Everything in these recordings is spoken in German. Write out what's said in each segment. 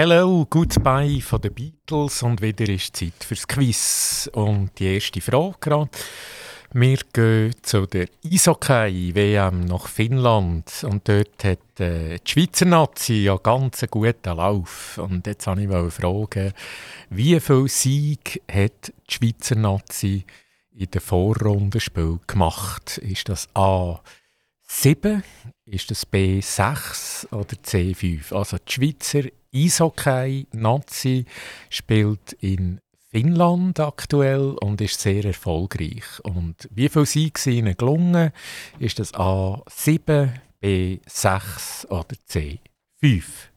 Hello, goodbye von den Beatles und wieder ist Zeit fürs Quiz. Und die erste Frage gerade. Wir gehen zu der Eishockey-WM nach Finnland und dort hat äh, die Schweizer Nazi ja ganz einen guten Lauf. Und jetzt wollte ich fragen, wie viel Sieg hat die Schweizer Nazi in der Vorrundenspiel gemacht? Ist das A 7 ist das B6 oder C5. Also die Schweizer Eishockey-Nazi spielt in Finnland aktuell und ist sehr erfolgreich. Und wie viel Sieg ihnen gelungen, ist das A7, B6 oder C5?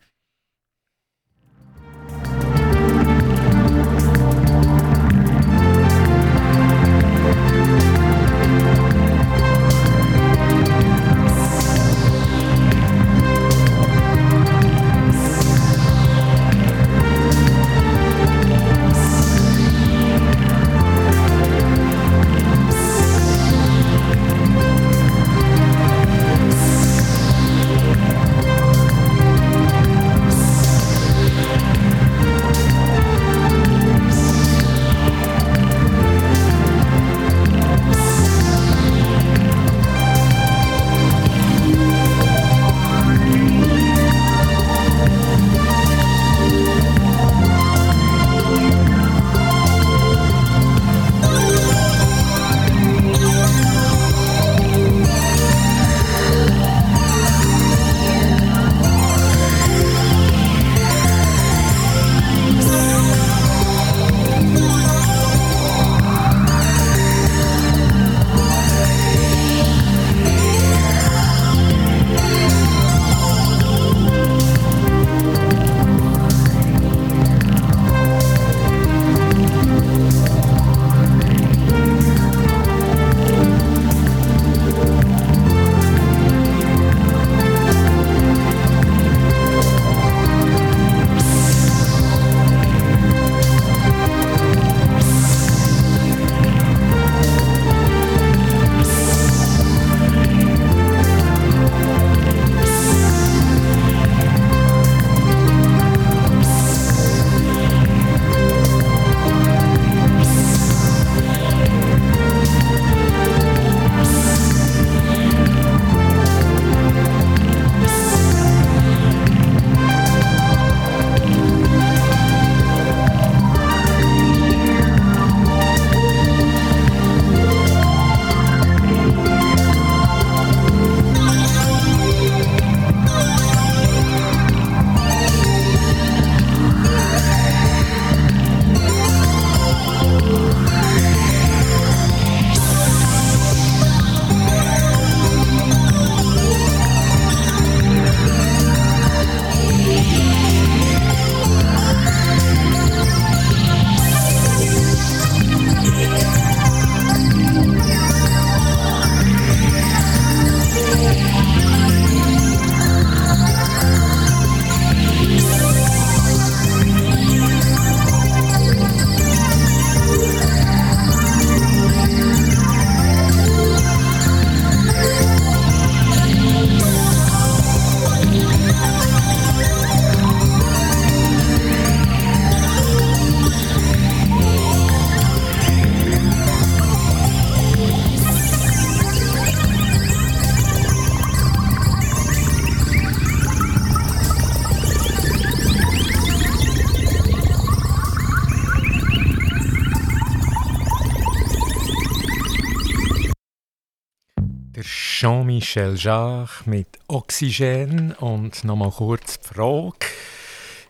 Michel Jacques mit Oxygen. Und nochmal kurz die Frage.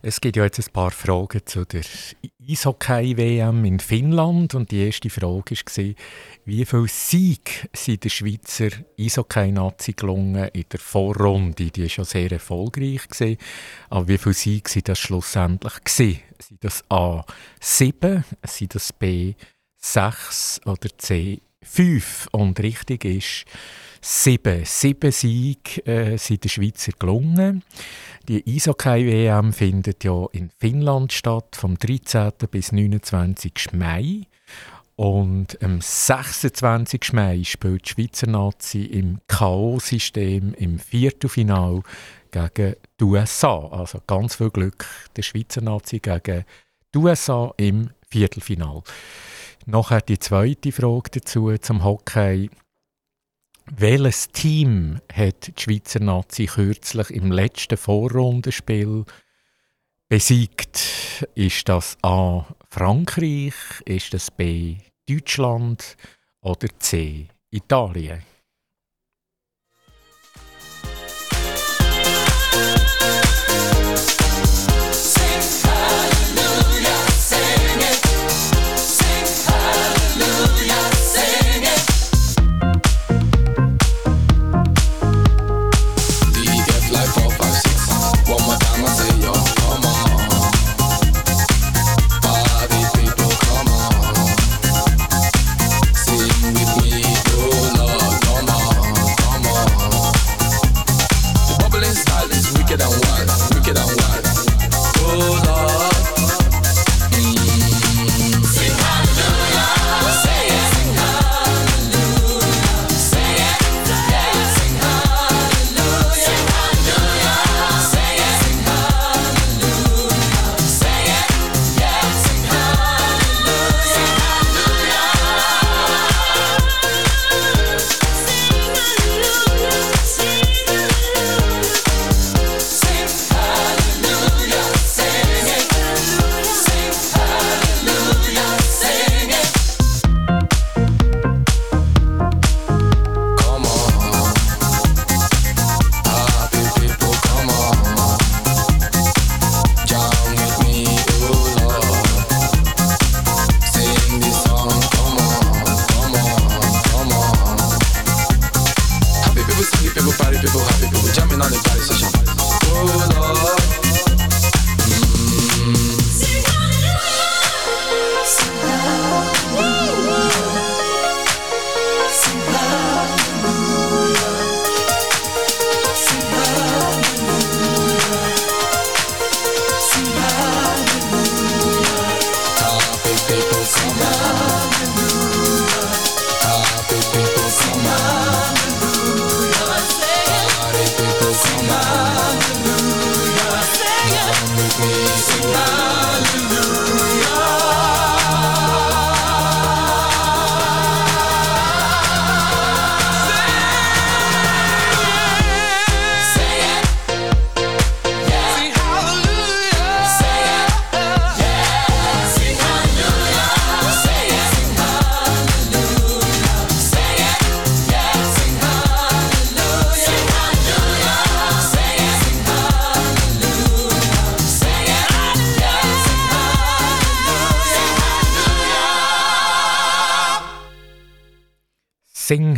Es gibt ja jetzt ein paar Fragen zu der Eishockey-WM in Finnland. Und die erste Frage war, wie viel Sieg sind der Schweizer Eishockey-Nazi gelungen in der Vorrunde? Die war ja sehr erfolgreich. Gewesen. Aber wie viel Sieg sind das schlussendlich? Gewesen? Sind das A 7, sind das B 6 oder C 5? Und richtig ist, sieben. Sieben Siege äh, sind den Schweizer gelungen. Die Eishockey-WM findet ja in Finnland statt, vom 13. bis 29. Mai. Und am 26. Mai spielt die Schweizer Nazi im K.O.-System im Viertelfinal gegen die USA. Also ganz viel Glück der Schweizer Nazi gegen die USA im Viertelfinal. Nachher die zweite Frage dazu zum Hockey. Welches Team hat die Schweizer Nazi kürzlich im letzten Vorrundenspiel besiegt? Ist das A. Frankreich, ist das B. Deutschland oder C. Italien?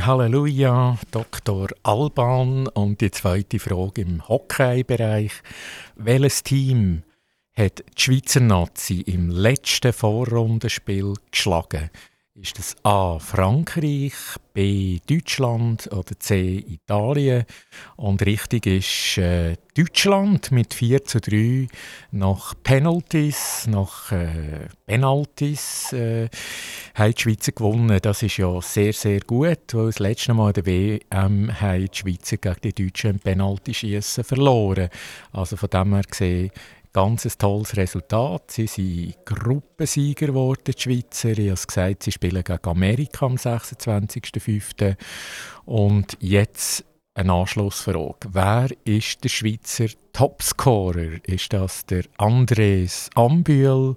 Halleluja, Dr. Alban. Und die zweite Frage im Hockey-Bereich. Welches Team hat die Schweizer Nazi im letzten Vorrundenspiel geschlagen? Ist es A. Frankreich, B. Deutschland oder C. Italien? Und richtig ist äh, Deutschland mit 4 zu 3 nach Penalties, nach äh, Penalties äh, haben die Schweizer gewonnen. Das ist ja sehr, sehr gut, weil das letzte Mal in der WM haben die Schweizer gegen die Deutschen im Penaltyschießen verloren. Also von dem her gesehen ganz ein tolles Resultat. Sie sind Gruppensieger geworden, die Schweizer. Ich habe gesagt, sie spielen gegen Amerika am 26.05. Und jetzt eine Anschlussfrage. Wer ist der Schweizer Topscorer? Ist das der Andres Ambühl,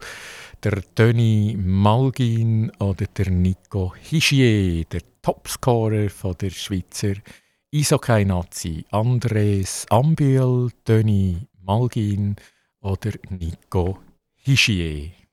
der Tony Malgin oder der Nico Hischier, der Topscorer von der Schweizer Eishockey-Nazi? Andres Ambühl, Tony Malgin oder Nico Hischier.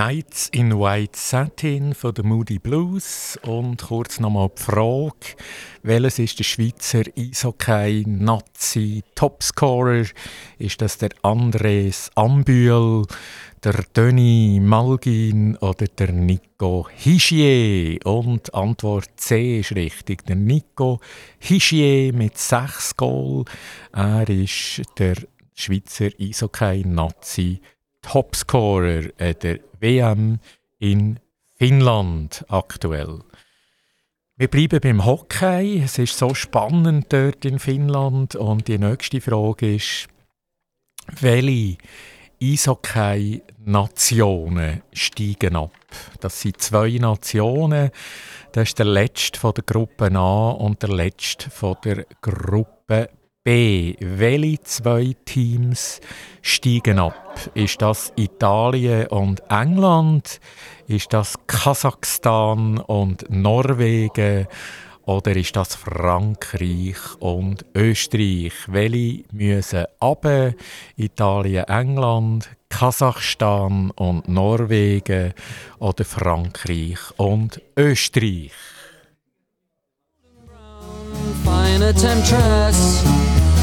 White Satin von der Moody Blues und kurz nochmal die Frage, welches ist der Schweizer Eishockey Nazi Topscorer? Ist das der Andres Ambühl, der Denis Malgin oder der Nico Hischier? Und Antwort C ist richtig, der Nico Hischier mit sechs Goal. Er ist der Schweizer Eishockey Nazi Topscorer der WM in Finnland aktuell. Wir bleiben beim Hockey. Es ist so spannend dort in Finnland. Und die nächste Frage ist, welche Eishockey-Nationen steigen ab? Das sind zwei Nationen. Das ist der letzte von der Gruppe A und der letzte von der Gruppe Welche zwei Teams steigen ab? Ist das Italien und England? Ist das Kasachstan und Norwegen? Oder ist das Frankreich und Österreich? Welche müssen ab? Italien, England, Kasachstan und Norwegen oder Frankreich und Österreich? Fine temptress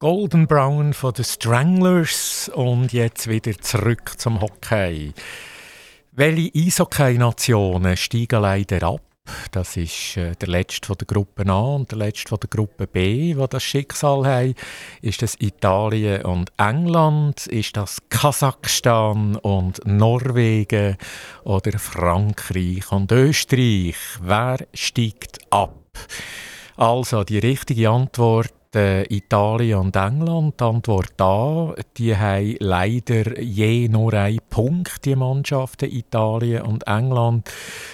Golden Brown von den Stranglers und jetzt wieder zurück zum Hockey. Welche Eishockey-Nationen steigen leider ab? Das ist äh, der letzte von der Gruppe A und der letzte von der Gruppe B, wo das Schicksal haben. Ist das Italien und England? Ist das Kasachstan und Norwegen oder Frankreich und Österreich? Wer steigt ab? Also die richtige Antwort äh, Italien und England. Die Antwort da, die haben leider je nur einen Punkt, die Mannschaften Italien und England.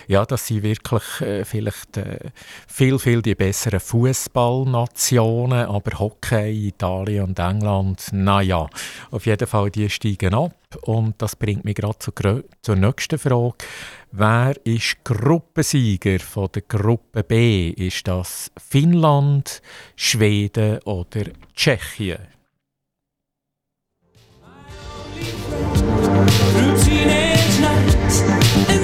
Ja, das sind wirklich äh, vielleicht äh, viel, viel die besseren Fußballnationen, aber Hockey, Italien und England, naja, auf jeden Fall, die steigen ab. Und das bringt mich gerade zur, zur nächsten Frage. Wer ist Gruppensieger von der Gruppe B? Ist das Finnland, Schweden oder Tschechien? So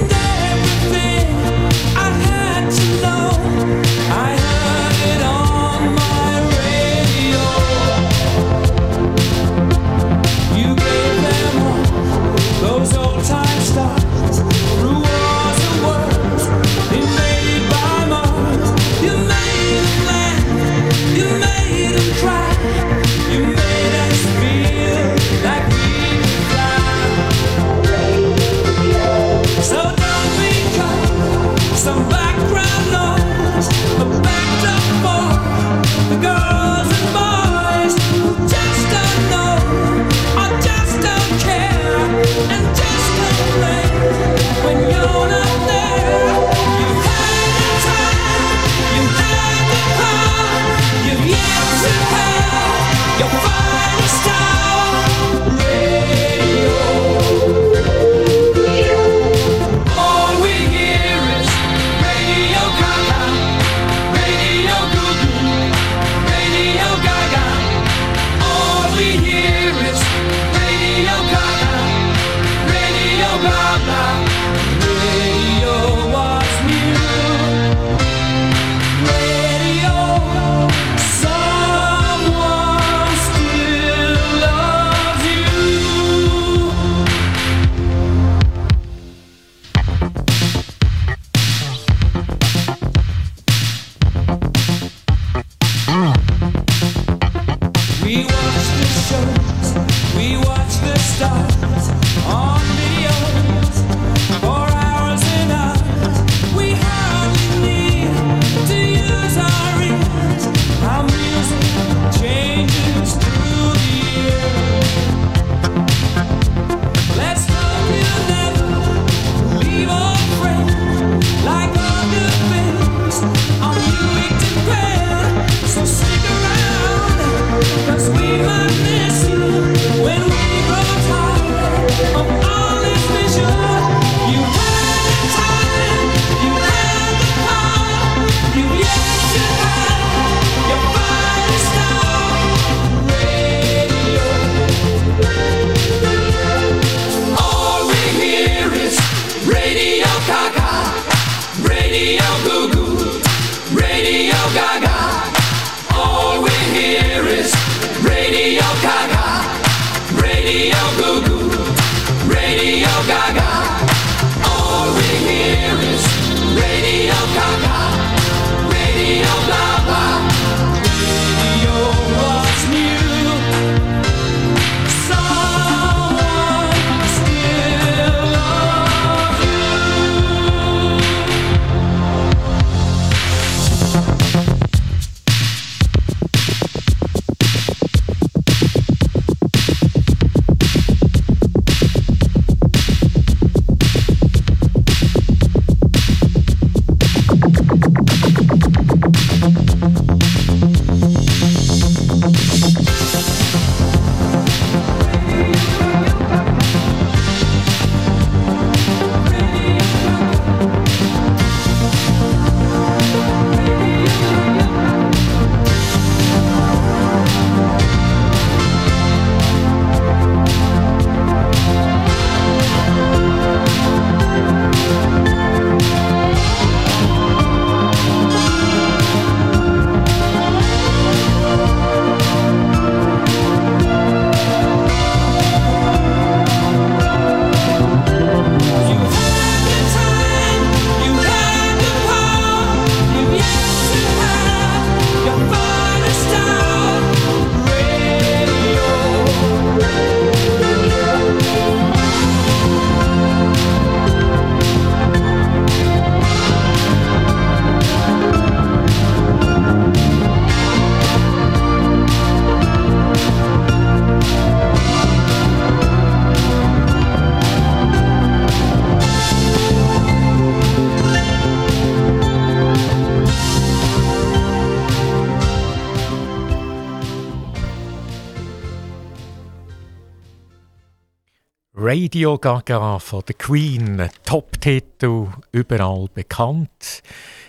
Radio Gaga von der Queen, Top-Titel, überall bekannt,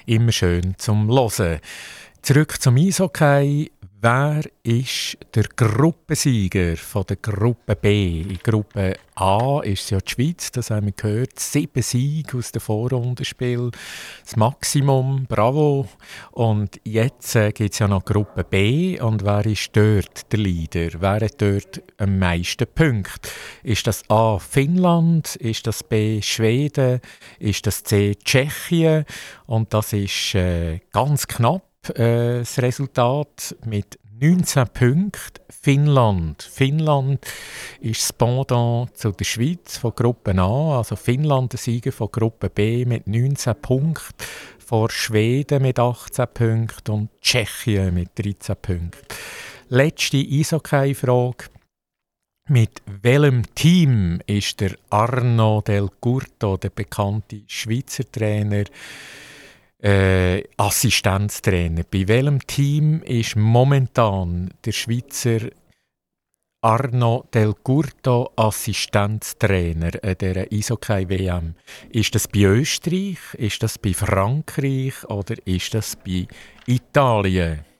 immer schön zum Hören. Zurück zum Eishockey. Wer ist der Gruppensieger von der Gruppe B? In Gruppe A ist ja die Schweiz, das haben wir gehört. Sieben Siege aus dem Vorrundenspiel. Das Maximum, bravo. Und jetzt äh, gibt es ja noch Gruppe B. Und wer ist dort der Leader? Wer hat dort am meisten Punkte? Ist das A Finnland? Ist das B Schweden? Ist das C Tschechien? Und das ist äh, ganz knapp äh, das Resultat mit 19 Punkten. Finnland. Finnland ist das Pendant zu der Schweiz von Gruppe A. Also Finnland der Sieger von Gruppe B mit 19 Punkten. Vor Schweden mit 18 Punkten und Tschechien mit 13 Punkten. Letzte Eishockey-Frage. Mit welchem Team ist der Arno Del Curto, der bekannte Schweizer Trainer, äh, Assistenztrainer. Bei welchem Team ist momentan der Schweizer Arno Del Curto Assistenztrainer an dieser Eishockey-WM? Ist das bei Österreich, ist das bei Frankreich oder ist das bei Italien?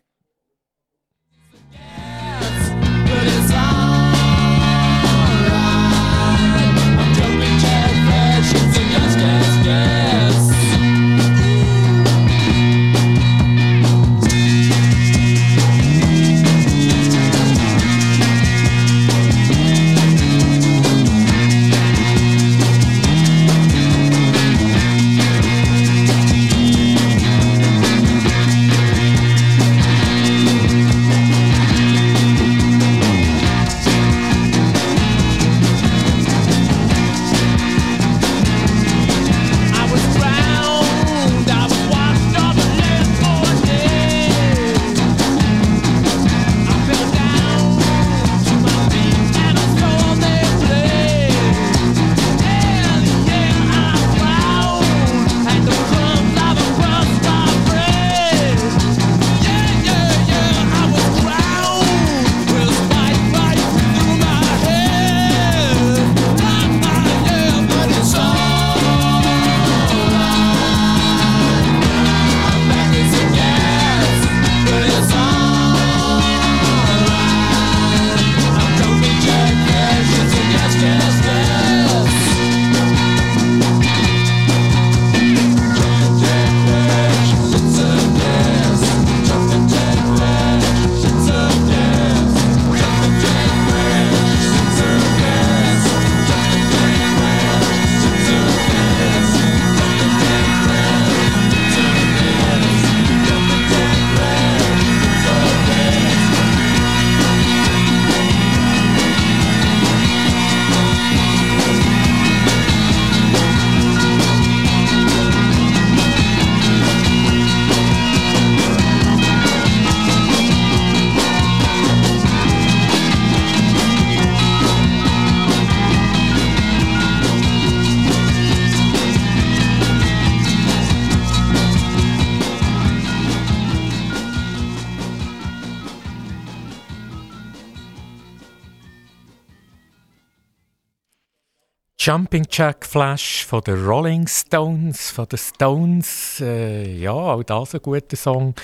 Jumping Jack Flash von den Rolling Stones, von den Stones, äh, ja, auch das ein guter Song.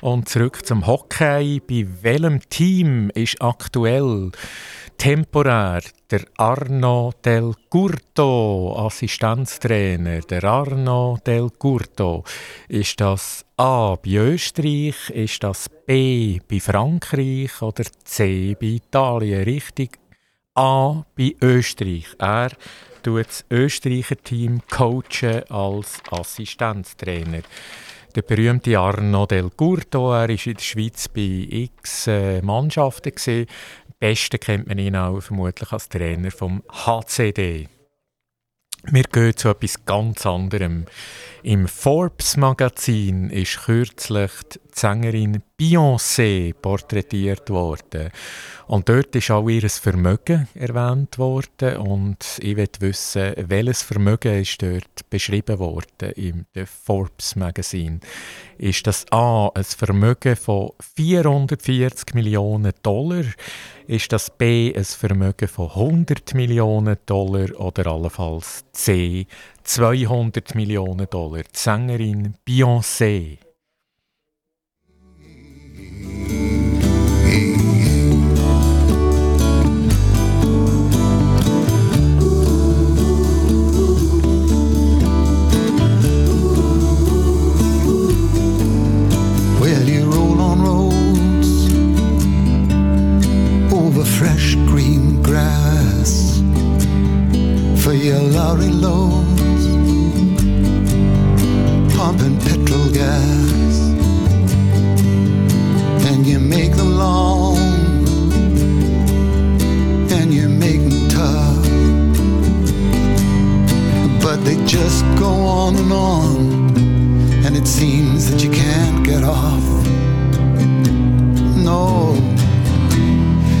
Und zurück zum Hockey. Bei welchem Team ist aktuell temporär der Arno Del Curto, Assistenztrainer? Der Arno Del Curto. Ist das A bei Österreich, ist das B bei Frankreich oder C bei Italien? Richtig A bei Österreich. Er tut das Österreicher Team coachen als Assistenztrainer. Der berühmte Arno Del Curto, er war in der Schweiz bei x äh, Mannschaften. Am besten kennt man ihn auch vermutlich als Trainer vom HCD. Wir gehen zu etwas ganz anderem. Im Forbes-Magazin ist kürzlich die Sängerin Beyoncé porträtiert worden. Und dort ist auch ihr Vermögen erwähnt worden und ich will wissen, welches Vermögen ist dort beschrieben worden im Forbes Magazine. Ist das A, ein Vermögen von 440 Millionen Dollar? Ist das B, ein Vermögen von 100 Millionen Dollar oder allenfalls C, 200 Millionen Dollar? Die Sängerin Beyoncé. Lorry loads, pumping petrol gas, and you make them long, and you make them tough, but they just go on and on, and it seems that you can't get off. No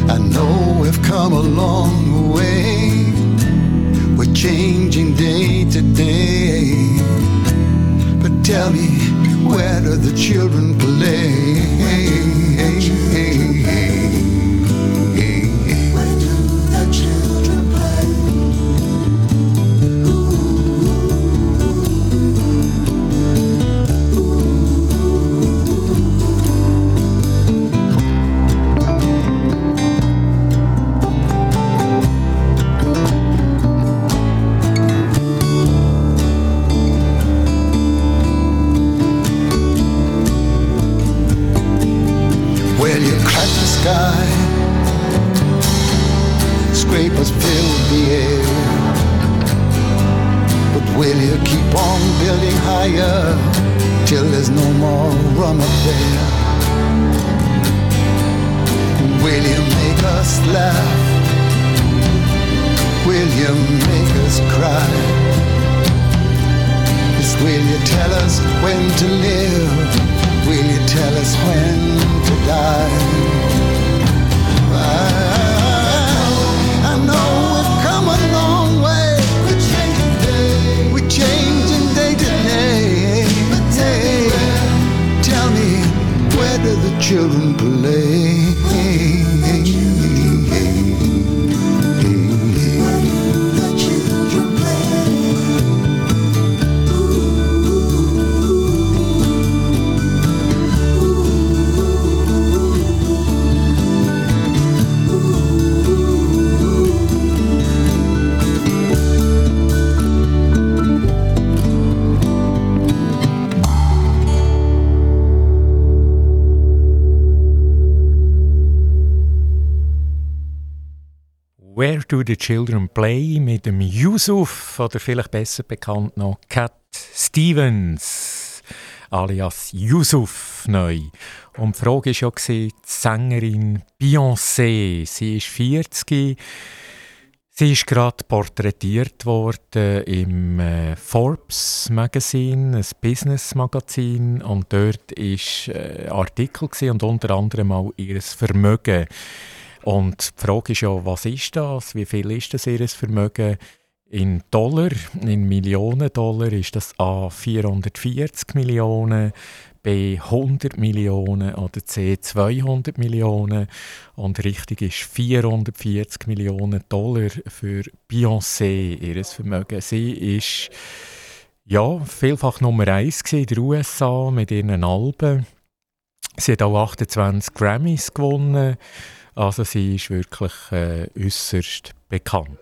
I know we've come a long way. Changing day to day. But tell me, where do the children play? us when to live? Will you tell us when? Do the Children Play mit dem Yusuf oder vielleicht besser bekannt noch Cat Stevens alias Yusuf neu. Und die Frage war ja, die Sängerin Beyoncé, sie ist 40, Sie ist gerade porträtiert worden im äh, Forbes Magazine, ein Business Magazin, und dort ist äh, Artikel und unter anderem auch ihr Vermögen und die Frage ist ja, was ist das? Wie viel ist das ihr Vermögen? In Dollar, in Millionen Dollar ist das A 440 Millionen, B 100 Millionen oder C 200 Millionen. Und richtig ist 440 Millionen Dollar für Beyoncé, ihr Vermögen. Sie ist ja, vielfach Nummer 1 in den USA mit ihren Alben. Sie hat auch 28 Grammys gewonnen. Also sie ist wirklich äh, äußerst bekannt.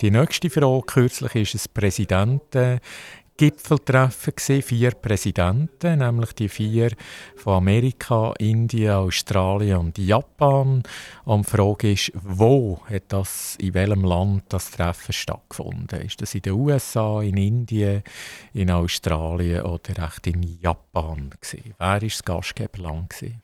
Die nächste Frage kürzlich ist es Präsidenten. Gipfeltreffen gesehen, vier Präsidenten, nämlich die vier von Amerika, Indien, Australien und Japan. Und die Frage ist, wo hat das, in welchem Land das Treffen stattgefunden? Ist das in den USA, in Indien, in Australien oder echt in Japan gewesen? Wer war das Gastgeberland gewesen?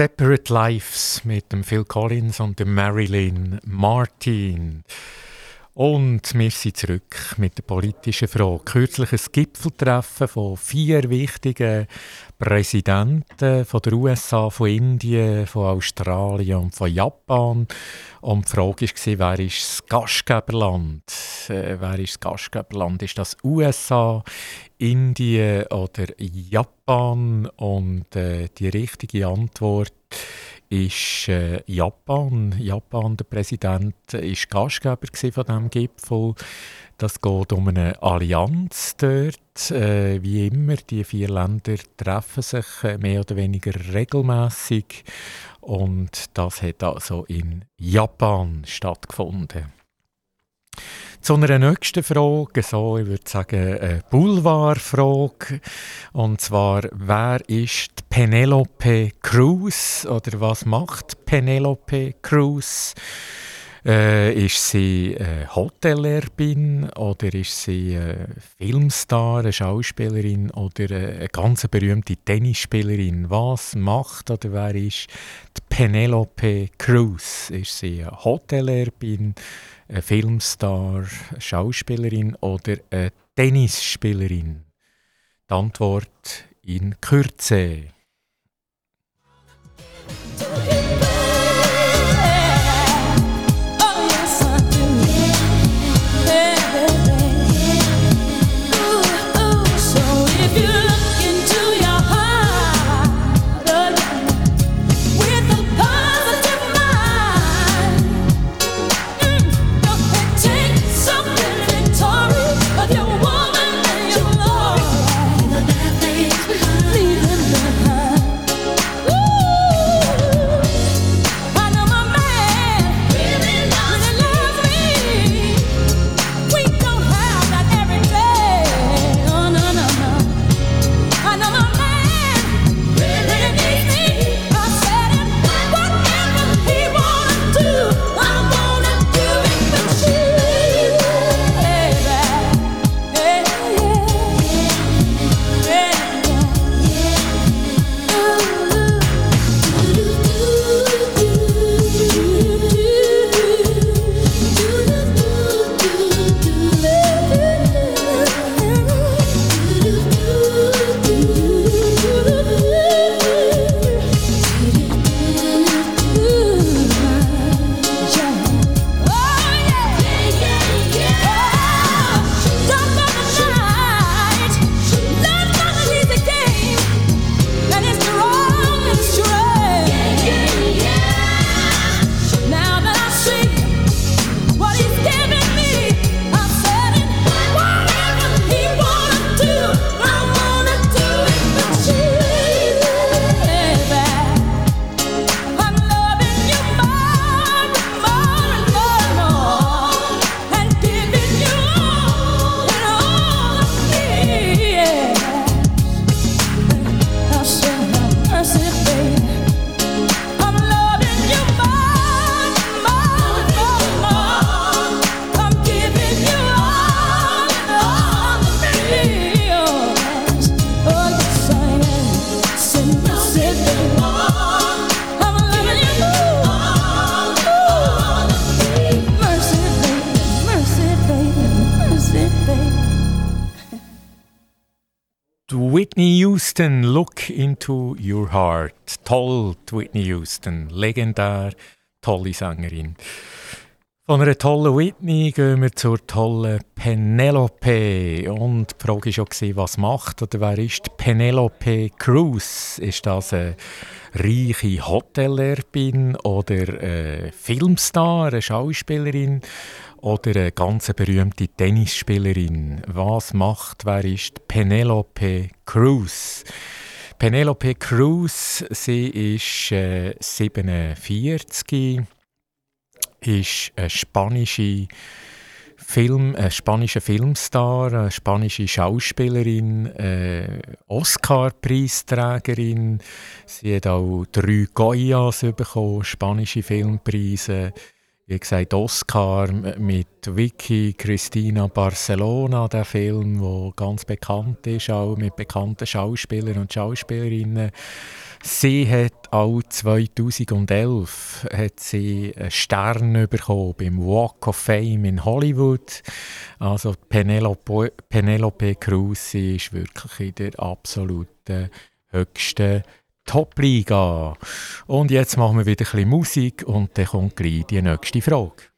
Separate Lives mit dem Phil Collins und dem Marilyn Martin. Und wir sind zurück mit der politischen Frage. Kürzlich ein Gipfeltreffen von vier wichtigen Präsidenten von der USA, von Indien, von Australien und von Japan. Und die Frage war, wer ist das Gastgeberland? Äh, wer ist das Gastgeberland? Ist das USA, Indien oder Japan? Und äh, die richtige Antwort äh, Japan. Japan, der Präsident, ist Gastgeber von diesem Gipfel. Das geht um eine Allianz dort. Äh, wie immer, die vier Länder treffen sich äh, mehr oder weniger regelmäßig und das hat also in Japan stattgefunden. Zu einer nächsten Frage, so ich würde sagen, eine Boulevardfrage. Und zwar, wer ist Penelope Cruz oder was macht Penelope Cruz? Äh, ist sie äh, Hotelerbin oder ist sie äh, Filmstar, eine Schauspielerin oder äh, eine ganz berühmte Tennisspielerin? Was macht oder wer ist die Penelope Cruz? Ist sie eine Hotelerbin, eine Filmstar, eine Schauspielerin oder eine Tennisspielerin? Die Antwort in Kürze. Houston, Look into Your Heart. Toll, Whitney Houston, legendär, tolle Sängerin. Von einer tollen Whitney gehen wir zur tollen Penelope. Und die Frage war schon, was macht oder wer ist Penelope Cruz? Ist das eine reiche Hotelerbin oder eine Filmstar, eine Schauspielerin oder eine ganz berühmte Tennisspielerin? Was macht, wer ist Penelope Cruz? Penelope Cruz, sie ist äh, 47 ist eine spanische Film, ein spanischer Filmstar, eine spanische Schauspielerin, äh, Oscar-Preisträgerin. Sie hat auch drei Goyas bekommen, spanische Filmpreise. Wie gesagt, Oscar mit Vicky Cristina Barcelona, der Film, der ganz bekannt ist, auch mit bekannten Schauspielern und Schauspielerinnen. Sie hat auch 2011 hat sie einen Stern bekommen beim Walk of Fame in Hollywood. Also Penelope, Penelope Cruz ist wirklich in der absoluten höchsten Top-Liga. Und jetzt machen wir wieder ein bisschen Musik und dann kommt gleich die nächste Frage.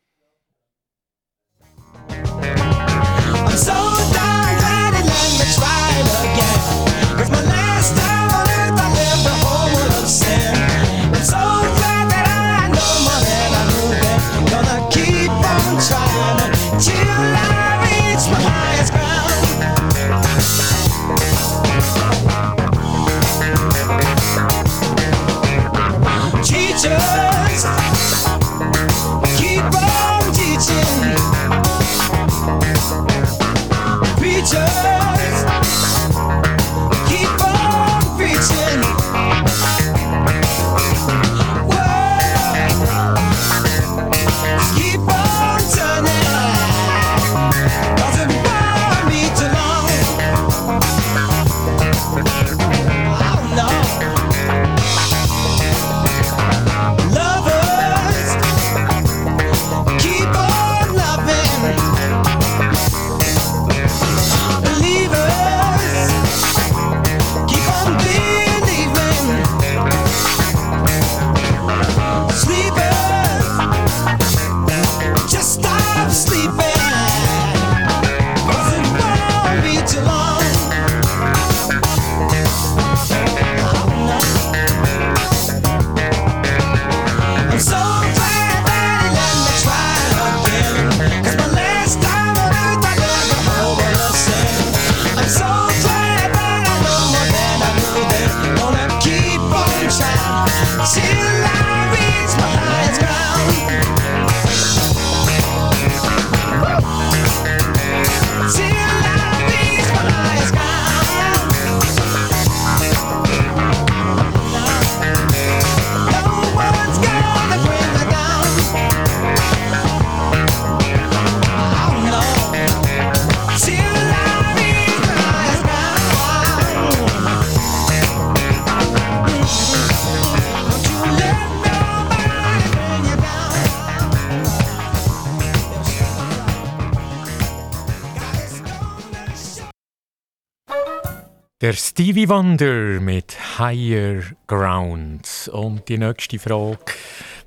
Stevie Wonder mit Higher Ground. Und die nächste Frage.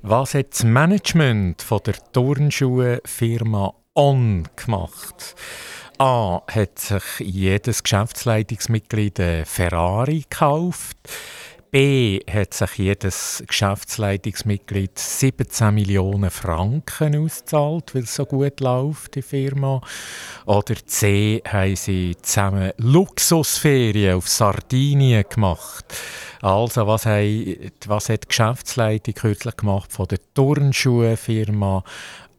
Was hat das Management von der Turnschuhfirma On gemacht? A. Hat sich jedes Geschäftsleitungsmitglied eine Ferrari gekauft? B hat sich jedes Geschäftsleitungsmitglied 17 Millionen Franken ausgezahlt, weil es so gut läuft, die Firma. Oder C haben sie zusammen Luxusferien auf Sardinien gemacht. Also, was, haben, was hat die Geschäftsleitung kürzlich gemacht von der Turnschuhfirma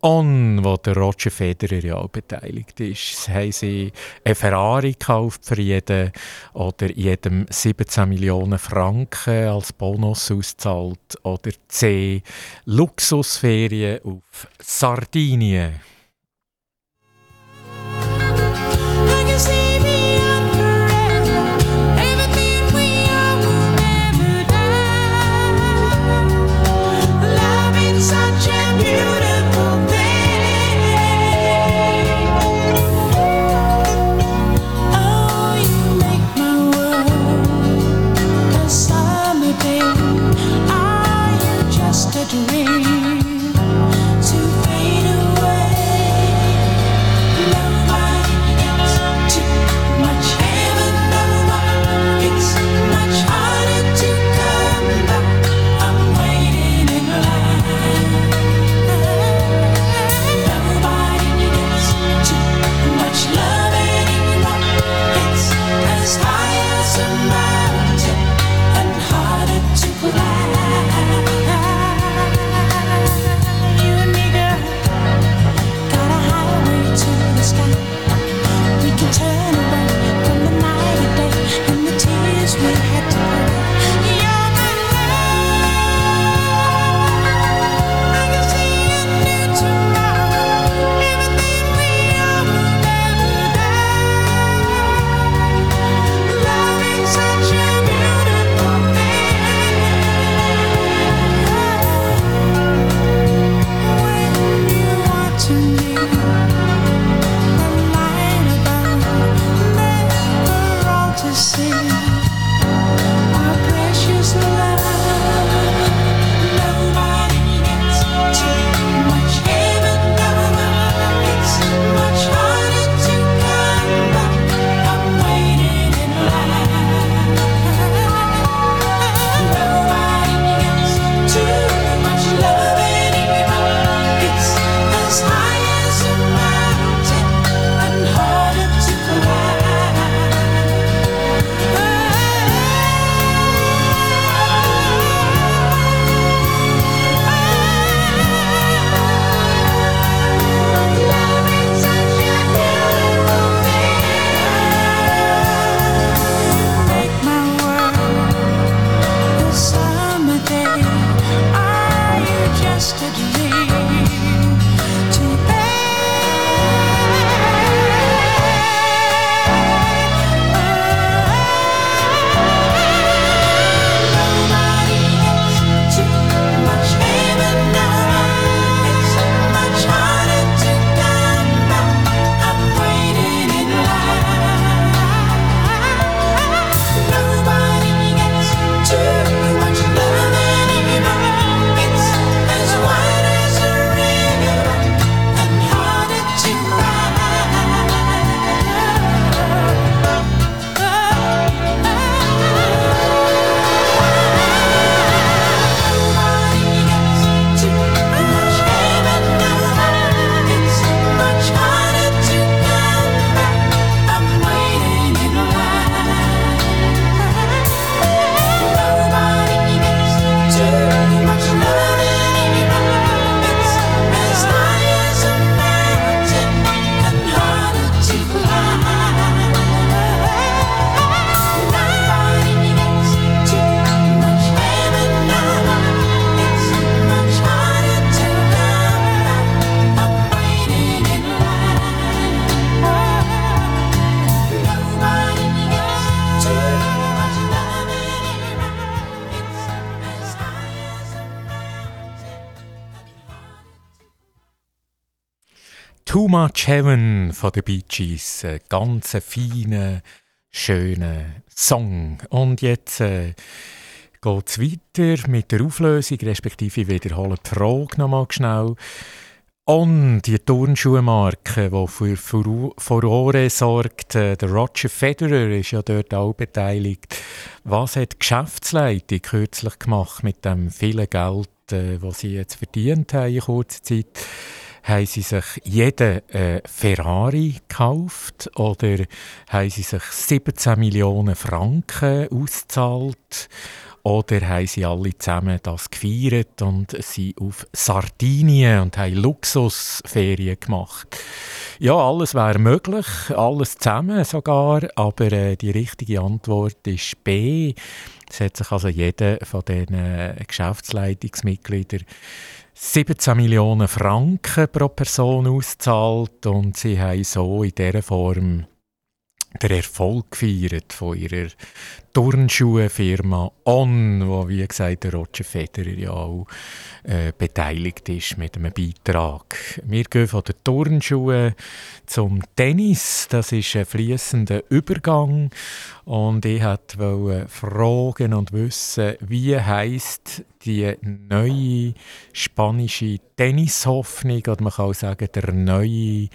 On, wo der Roger Federer ja auch beteiligt ist, haben sie eine Ferrari gekauft für jeden oder jedem 17 Millionen Franken als Bonus auszahlt oder C Luxusferien auf Sardinien. Too Much Heaven von den Bee Gees. Ein ganz feiner, schöner Song. Und jetzt äh, geht es weiter mit der Auflösung, respektive wiederholen die Frage nochmal schnell. Und die Turnschuhmarke, die für Furore sorgt, äh, der Roger Federer ist ja dort auch beteiligt. Was hat die Geschäftsleitung kürzlich gemacht mit dem vielen Geld, äh, was sie jetzt verdient haben in kurzer Zeit? Haben sie sich jeden äh, Ferrari gekauft oder haben sie sich 17 Millionen Franken ausgezahlt? Oder haben sie alle zusammen das gefeiert und sind auf Sardinien und haben Luxusferien gemacht? Ja, alles wäre möglich, alles zusammen sogar, aber äh, die richtige Antwort ist B. Es hat sich also jeder von den äh, Geschäftsleitungsmitgliedern 17 Millionen Franken pro Person ausgezahlt und sie haben so in dieser Form den Erfolg gefeiert von ihrer Turnschuhfirma On, wo wie gesagt der Roger Federer ja auch äh, beteiligt ist mit einem Beitrag. Wir gehen von den Turnschuhen zum Tennis. Das ist ein fließender Übergang und ich wollte fragen und wissen, wie heißt die neue spanische Tennishoffnung oder man kann auch sagen der neue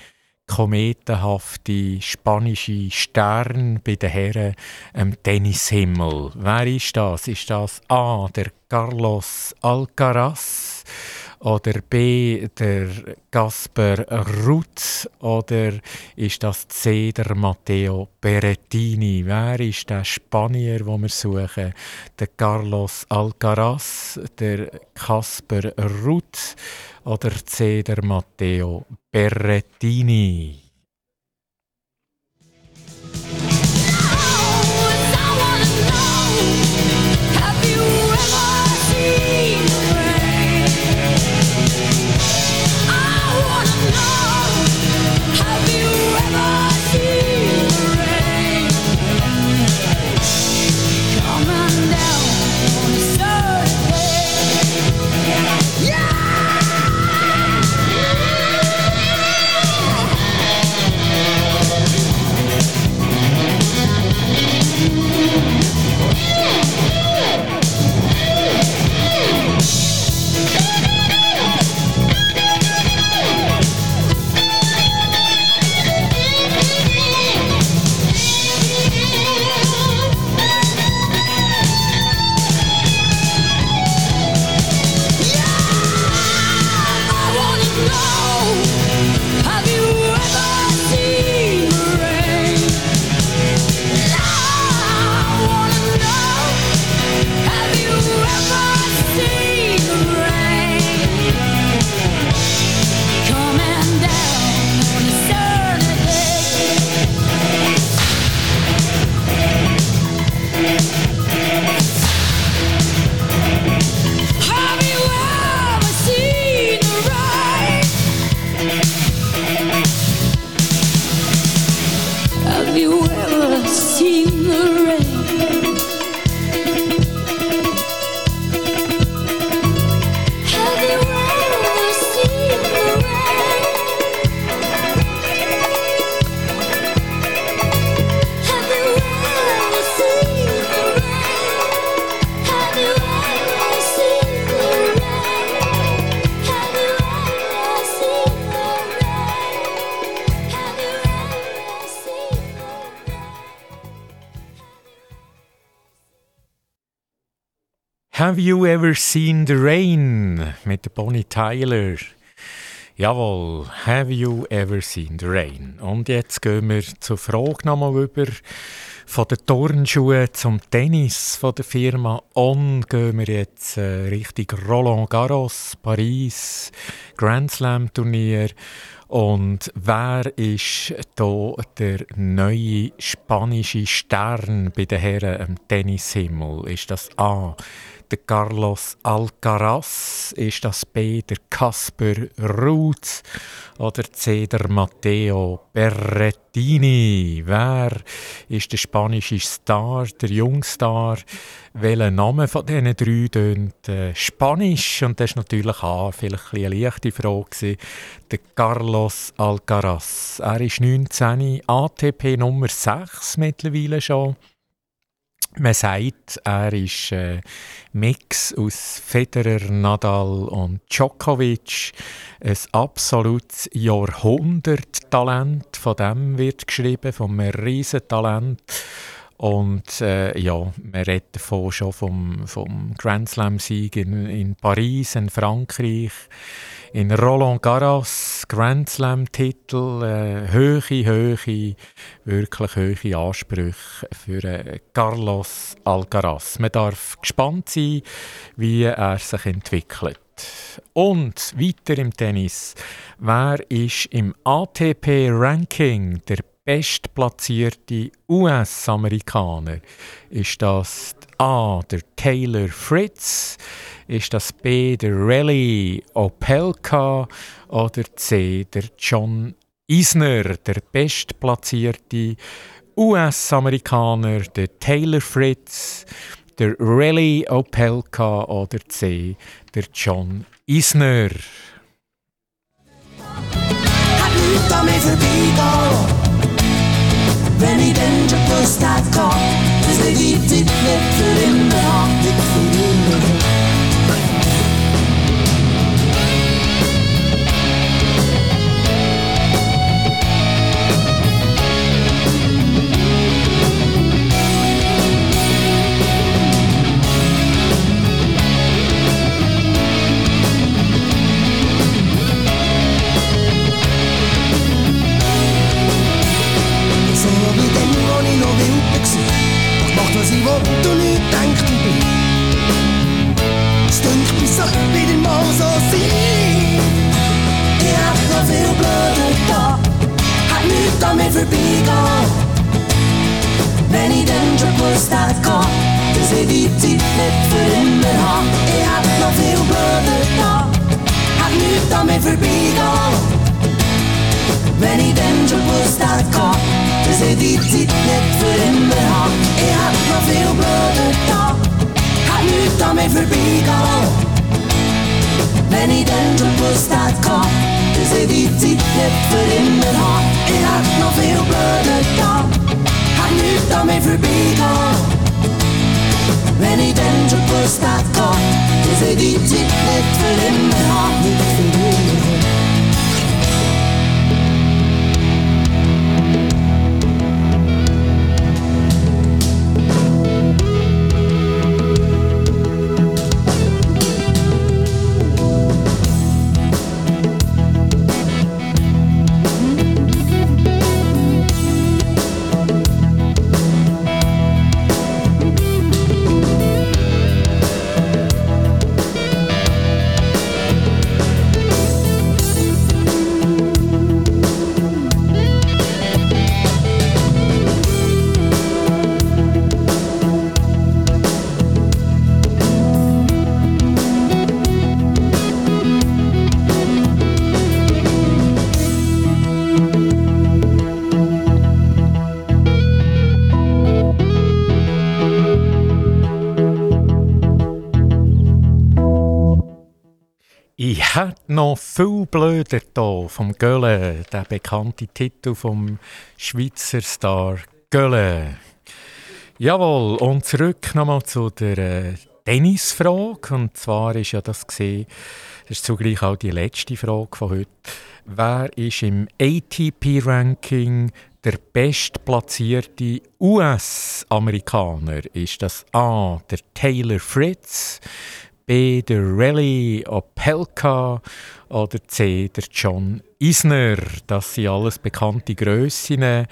kometenhafte spanische Stern bei den Herren am Tennishimmel. Wer ist das? Ist das A. der Carlos Alcaraz oder B. der Gasper Ruth oder ist das C. der Matteo Berrettini? Wer ist der Spanier, wo wir suchen? Der Carlos Alcaraz, der Gasper Ruth oder C. der Matteo Berrettini. You ever seen the rain? Mit Bonnie Tyler. Jawohl, have you ever seen the rain? Und jetzt gehen wir zur Frage nochmal über. Von den Turnschuhen zum Tennis von der Firma On gehen wir jetzt äh, Richtung Roland Garros, Paris, Grand Slam Turnier. Und wer ist da der neue spanische Stern bei den Herren am Tennishimmel? Ist das A der Carlos Alcaraz? Ist das B der Casper Ruth oder C der Matteo Berrettini? Wer ist der spanische Star, der Jungstar? Welcher Name von diesen drei tönt äh, Spanisch? Und das ist natürlich A, vielleicht eine leichte Frage. Der Carlos Alcaraz. Er ist 19, ATP Nummer 6 mittlerweile schon. Man sagt, er ist ein äh, Mix aus Federer, Nadal und Djokovic. Ein absolutes Jahrhunderttalent. Von dem wird geschrieben, von einem Riesentalent. Und äh, ja, man redet davon schon vom, vom Grand Slam-Sieg in, in Paris, in Frankreich in Roland Garros, Grand Slam-Titel, äh, hohe, hohe, wirklich hohe Ansprüche für äh, Carlos Alcaraz. Man darf gespannt sein, wie er sich entwickelt. Und weiter im Tennis. Wer ist im ATP-Ranking der bestplatzierte US-Amerikaner? Ist das A. der Taylor Fritz? Ist das B der Rally Opelka oder C der John Isner, der bestplatzierte US-Amerikaner, der Taylor Fritz, der Rally Opelka oder C der John Isner? Wenn ich den Job wusste, das ist die Zeit nicht für immer, nicht für immer. Dass ich die Zeit nicht für immer habe. Ich hätte noch viel blöder da, hätte nichts an mir vorbeigehen. Wenn ich dann schon gewusst hätte, dass ich die Zeit nicht für immer habe. Ich hätte noch viel blöder da, hätte nichts an mir vorbeigehen. Wenn ich dann schon gewusst hätte, dass ich die Zeit nicht für immer habe. Nicht für immer. Noch viel blöder hier vom Gölle, der bekannte Titel vom Schweizer Star Gölle. Jawohl, und zurück nochmal zu der äh, Tennisfrage. Und zwar ist ja das gesehen, das ist zugleich auch die letzte Frage von heute. Wer ist im ATP-Ranking der bestplatzierte US-Amerikaner? Ist das A. der Taylor Fritz? B. der Rally Opelka oder C. der John Isner. Das sind alles bekannte Grössen äh,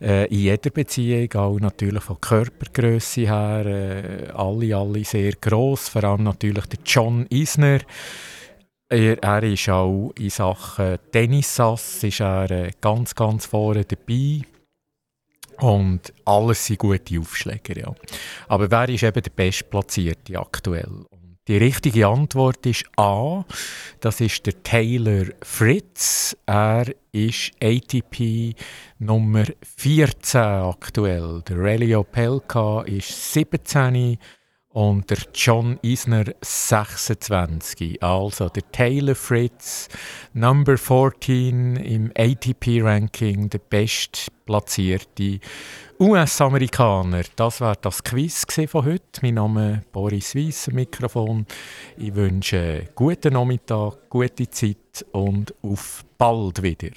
in jeder Beziehung, auch natürlich von Körpergröße her. Äh, alle, alle sehr gross, vor allem natürlich der John Isner. Er, er ist auch in Sachen Tennissass ist er äh, ganz, ganz vorne dabei. Und alles sind gute Aufschläger, ja. Aber wer ist eben der Bestplatzierte aktuell? Die richtige Antwort ist A. Das ist der Taylor Fritz. Er ist ATP Nummer 14 aktuell. Der Relio Pelka ist 17 und der John Isner 26. Also der Taylor Fritz, Number 14 im ATP-Ranking, der bestplatzierte US-Amerikaner. Das war das Quiz von heute. Mein Name ist Boris Weiss, Mikrofon. Ich wünsche guten Nachmittag, gute Zeit und auf bald wieder.